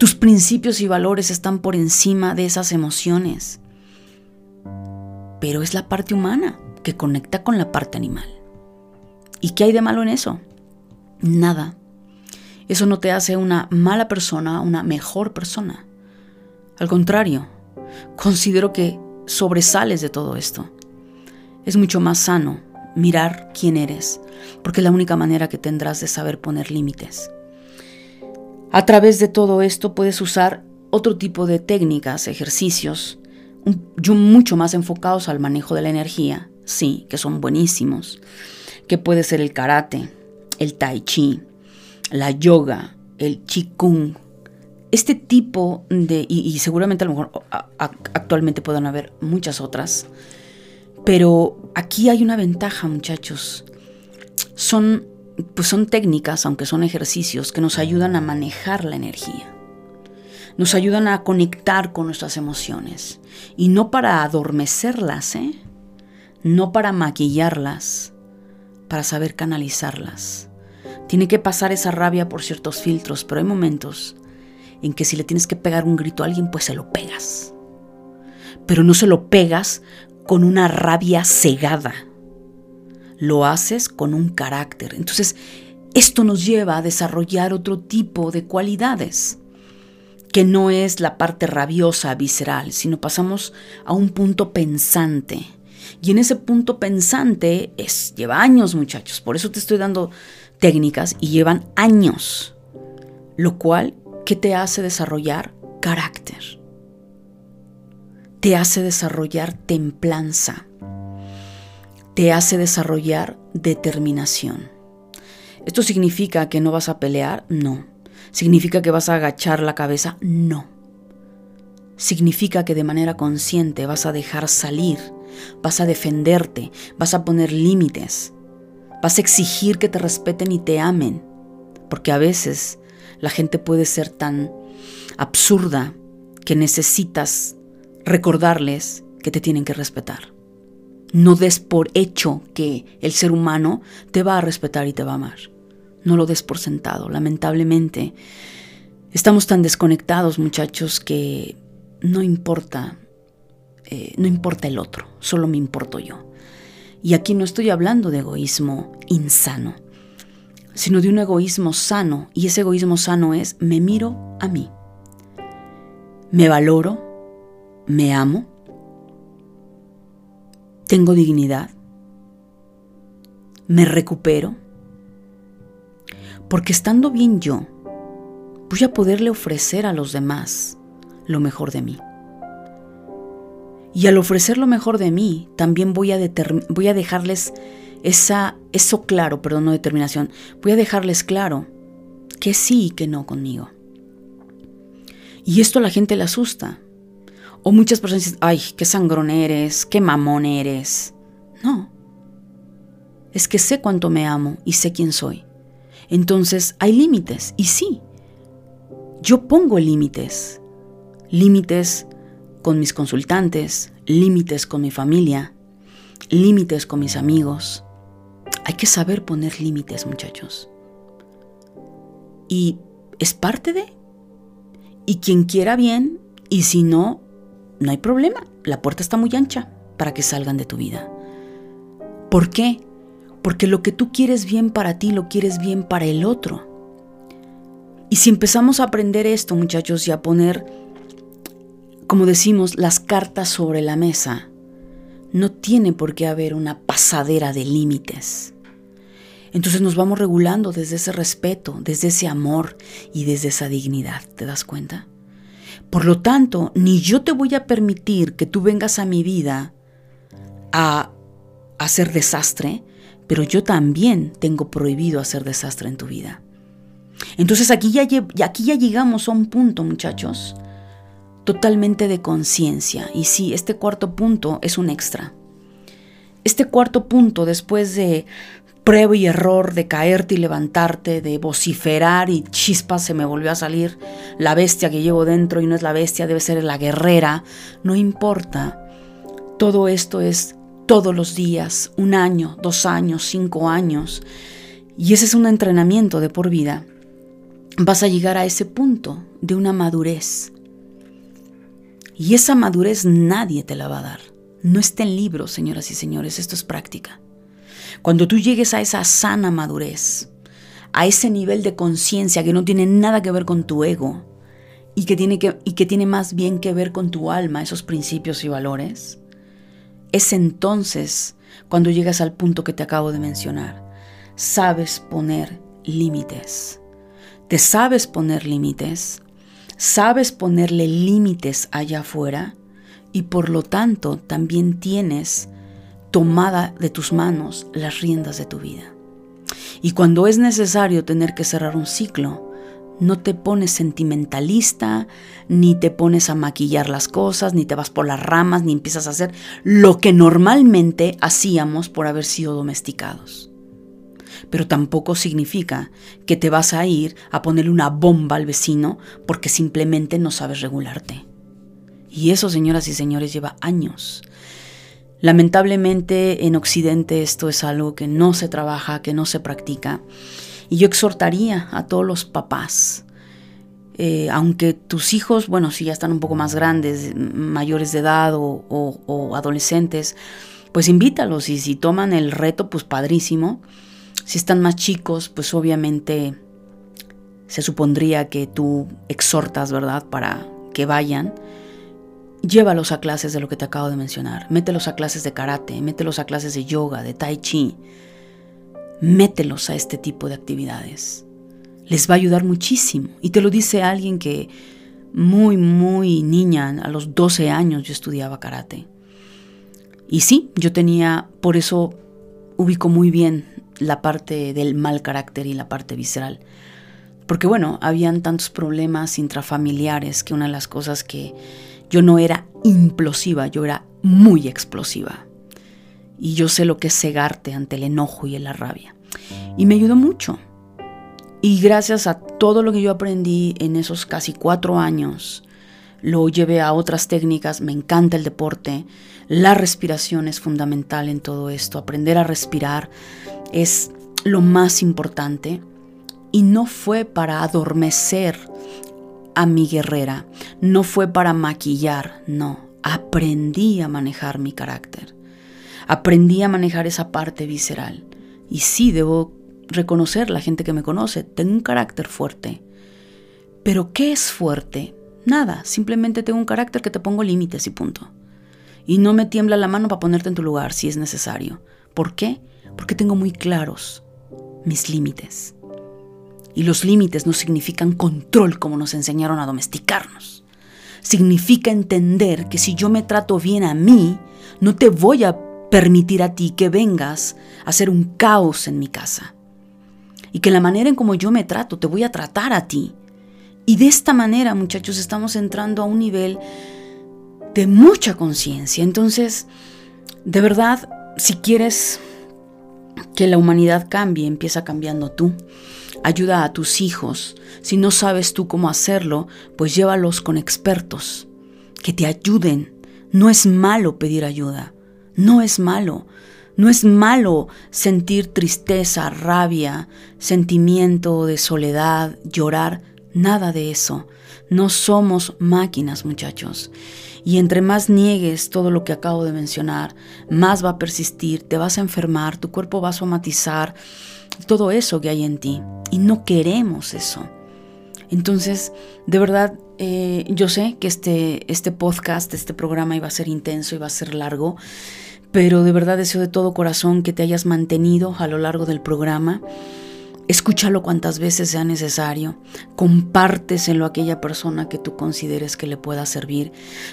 [SPEAKER 1] tus principios y valores están por encima de esas emociones. Pero es la parte humana que conecta con la parte animal. ¿Y qué hay de malo en eso? Nada. Eso no te hace una mala persona, una mejor persona. Al contrario, considero que sobresales de todo esto. Es mucho más sano mirar quién eres, porque es la única manera que tendrás de saber poner límites. A través de todo esto puedes usar otro tipo de técnicas, ejercicios, mucho más enfocados al manejo de la energía, sí, que son buenísimos, que puede ser el karate, el tai chi, la yoga, el qigong, este tipo de, y, seguramente a lo mejor actualmente puedan haber muchas otras, pero aquí hay una ventaja, muchachos. Son, pues son técnicas, aunque son ejercicios, que nos ayudan a manejar la energía. Nos ayudan a conectar con nuestras emociones. Y no para adormecerlas, ¿eh? No para maquillarlas, para saber canalizarlas. Tiene que pasar esa rabia por ciertos filtros, pero hay momentos en que si le tienes que pegar un grito a alguien, pues se lo pegas. Pero no se lo pegas con una rabia cegada. Lo haces con un carácter. Entonces, esto nos lleva a desarrollar otro tipo de cualidades, que no es la parte rabiosa, visceral, sino pasamos a un punto pensante. Y en ese punto pensante es, lleva años, muchachos. Por eso te estoy dando técnicas y llevan años. Lo cual que te hace desarrollar carácter, te hace desarrollar templanza, te hace desarrollar determinación. ¿Esto significa que no vas a pelear? No. ¿Significa que vas a agachar la cabeza? No. Significa que de manera consciente vas a dejar salir, vas a defenderte, vas a poner límites, vas a exigir que te respeten y te amen, porque a veces la gente puede ser tan absurda que necesitas recordarles que te tienen que respetar. No des por hecho que el ser humano te va a respetar y te va a amar. No lo des por sentado. Lamentablemente, estamos tan desconectados, muchachos, que no importa, eh, no importa el otro, solo me importo yo. Y aquí no estoy hablando de egoísmo insano sino de un egoísmo sano. Y ese egoísmo sano es, me miro a mí. Me valoro, me amo, tengo dignidad, me recupero, porque estando bien yo, voy a poderle ofrecer a los demás lo mejor de mí. Y al ofrecer lo mejor de mí, también voy a, dejarles eso claro, perdón, no determinación, voy a dejarles claro que sí y que no conmigo. Y esto a la gente le asusta. O muchas personas dicen, ay, qué sangrón eres, qué mamón eres. No. Es que sé cuánto me amo y sé quién soy. Entonces hay límites. Y sí, yo pongo límites. Límites con mis consultantes, límites con mi familia, límites con mis amigos, hay que saber poner límites, muchachos. Y es parte de. Y quien quiera bien, y si no, no hay problema. La puerta está muy ancha para que salgan de tu vida. ¿Por qué? Porque lo que tú quieres bien para ti, lo quieres bien para el otro. Y si empezamos a aprender esto, muchachos, y a poner, como decimos, las cartas sobre la mesa, no tiene por qué haber una pasadera de límites. Entonces nos vamos regulando desde ese respeto, desde ese amor y desde esa dignidad, ¿te das cuenta? Por lo tanto, ni yo te voy a permitir que tú vengas a mi vida a hacer desastre, pero yo también tengo prohibido hacer desastre en tu vida. Entonces aquí ya, aquí ya llegamos a un punto, muchachos, totalmente de conciencia. Y sí, este cuarto punto es un extra. Este cuarto punto, después de prueba y error, de caerte y levantarte, de vociferar y chispas, se me volvió a salir la bestia que llevo dentro y no es la bestia, debe ser la guerrera, no importa. Todo esto es todos los días, un año, dos años, cinco años. Y ese es un entrenamiento de por vida. Vas a llegar a ese punto de una madurez. Y esa madurez nadie te la va a dar. No está en libros, señoras y señores, esto es práctica. Cuando tú llegues a esa sana madurez, a ese nivel de conciencia que no tiene nada que ver con tu ego y que, tiene más bien que ver con tu alma, esos principios y valores, es entonces cuando llegas al punto que te acabo de mencionar. Sabes poner límites. Te sabes poner límites. Sabes ponerle límites allá afuera y por lo tanto también tienes tomada de tus manos las riendas de tu vida. Y cuando es necesario tener que cerrar un ciclo, no te pones sentimentalista, ni te pones a maquillar las cosas, ni te vas por las ramas, ni empiezas a hacer lo que normalmente hacíamos por haber sido domesticados. Pero tampoco significa que te vas a ir a ponerle una bomba al vecino porque simplemente no sabes regularte. Y eso, señoras y señores, lleva años. Lamentablemente en Occidente esto es algo que no se trabaja, que no se practica. Y yo exhortaría a todos los papás, eh, aunque tus hijos, bueno, si ya están un poco más grandes, mayores de edad o, o adolescentes, pues invítalos y si toman el reto, pues padrísimo. Si están más chicos, pues obviamente se supondría que tú exhortas, ¿verdad?, para que vayan. Llévalos a clases de lo que te acabo de mencionar. Mételos a clases de karate, mételos a clases de yoga, de tai chi. Mételos a este tipo de actividades. Les va a ayudar muchísimo. Y te lo dice alguien que muy, muy niña, a los 12 años yo estudiaba karate. Y sí, yo tenía, por eso ubico muy bien la parte del mal carácter y la parte visceral. Porque bueno, habían tantos problemas intrafamiliares que una de las cosas que yo no era implosiva, yo era muy explosiva. Y yo sé lo que es cegarte ante el enojo y la rabia. Y me ayudó mucho. Y gracias a todo lo que yo aprendí en esos casi cuatro años, lo llevé a otras técnicas, me encanta el deporte, la respiración es fundamental en todo esto, aprender a respirar es lo más importante y no fue para adormecer a mi guerrera. No fue para maquillar, no. Aprendí a manejar mi carácter. Aprendí a manejar esa parte visceral. Y sí, debo reconocer la gente que me conoce, tengo un carácter fuerte. Pero ¿qué es fuerte? Nada, simplemente tengo un carácter que te pongo límites y punto. Y no me tiembla la mano para ponerte en tu lugar si es necesario. ¿Por qué? Porque tengo muy claros mis límites. Y los límites no significan control como nos enseñaron a domesticarnos. Significa entender que si yo me trato bien a mí, no te voy a permitir a ti que vengas a hacer un caos en mi casa. Y que la manera en como yo me trato, te voy a tratar a ti. Y de esta manera, muchachos, estamos entrando a un nivel de mucha conciencia. Entonces, de verdad, si quieres que la humanidad cambie, empieza cambiando tú. Ayuda a tus hijos. Si no sabes tú cómo hacerlo, pues llévalos con expertos. Que te ayuden. No es malo pedir ayuda. No es malo. No es malo sentir tristeza, rabia, sentimiento de soledad, llorar. Nada de eso. No somos máquinas, muchachos. Y entre más niegues todo lo que acabo de mencionar, más va a persistir, te vas a enfermar, tu cuerpo va a somatizar todo eso que hay en ti y no queremos eso. Entonces, de verdad, eh, yo sé que este, este podcast, este programa iba a ser intenso, iba a ser largo, pero de verdad deseo de todo corazón que te hayas mantenido a lo largo del programa. Escúchalo cuantas veces sea necesario. Compárteselo a aquella persona que tú consideres que le pueda servir.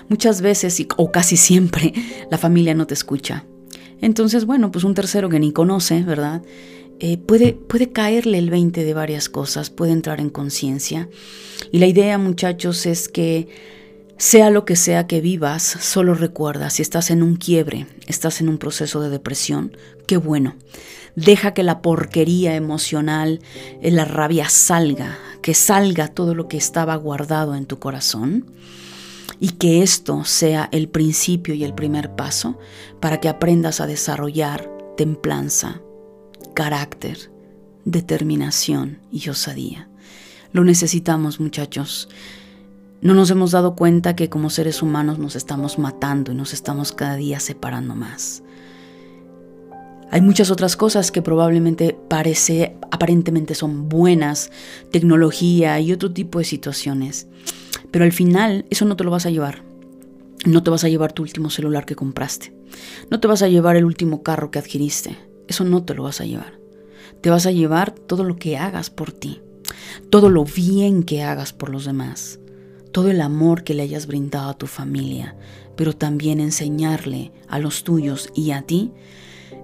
[SPEAKER 1] Muchas veces, o casi siempre, la familia no te escucha. Entonces, bueno, pues un tercero que ni conoce, ¿verdad? Eh, puede, puede caerle el 20 de varias cosas, puede entrar en conciencia. Y la idea, muchachos, es que sea lo que sea que vivas, solo recuerda, si estás en un quiebre, estás en un proceso de depresión, qué bueno. Deja que la porquería emocional, eh, la rabia salga, que salga todo lo que estaba guardado en tu corazón y que esto sea el principio y el primer paso para que aprendas a desarrollar templanza, carácter, determinación y osadía. Lo necesitamos, muchachos. No nos hemos dado cuenta que como seres humanos nos estamos matando y nos estamos cada día separando más. Hay muchas otras cosas que probablemente parece, aparentemente son buenas, tecnología y otro tipo de situaciones. Pero al final eso no te lo vas a llevar. No te vas a llevar tu último celular que compraste. No te vas a llevar el último carro que adquiriste. Eso no te lo vas a llevar. Te vas a llevar todo lo que hagas por ti, todo lo bien que hagas por los demás, todo el amor que le hayas brindado a tu familia, pero también enseñarle a los tuyos y a ti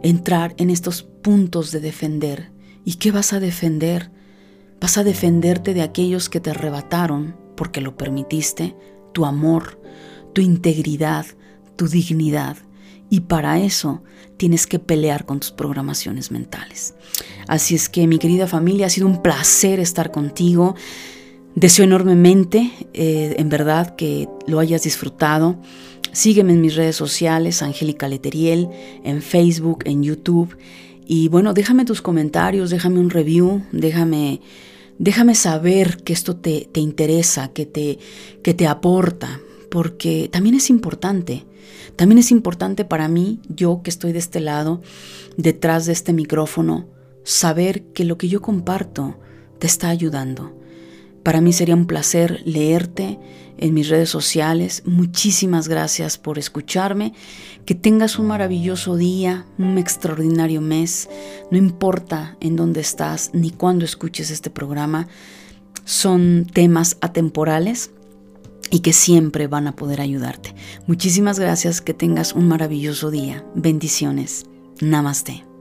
[SPEAKER 1] entrar en estos puntos de defender. ¿Y qué vas a defender? Vas a defenderte de aquellos que te arrebataron, porque lo permitiste, tu amor, tu integridad, tu dignidad. Y para eso tienes que pelear con tus programaciones mentales. Así es que mi querida familia, ha sido un placer estar contigo. Deseo enormemente, eh, en verdad, que lo hayas disfrutado. Sígueme en mis redes sociales, Angélica Leteriel, en Facebook, en YouTube. Y bueno, déjame tus comentarios, déjame un review, déjame, déjame saber que esto te, te interesa, que te, que te aporta, porque también es importante. También es importante para mí, yo que estoy de este lado, detrás de este micrófono, saber que lo que yo comparto te está ayudando. Para mí sería un placer leerte en mis redes sociales. Muchísimas gracias por escucharme. Que tengas un maravilloso día, un extraordinario mes. No importa en dónde estás ni cuándo escuches este programa. Son temas atemporales y que siempre van a poder ayudarte. Muchísimas gracias, que tengas un maravilloso día. Bendiciones. Namaste.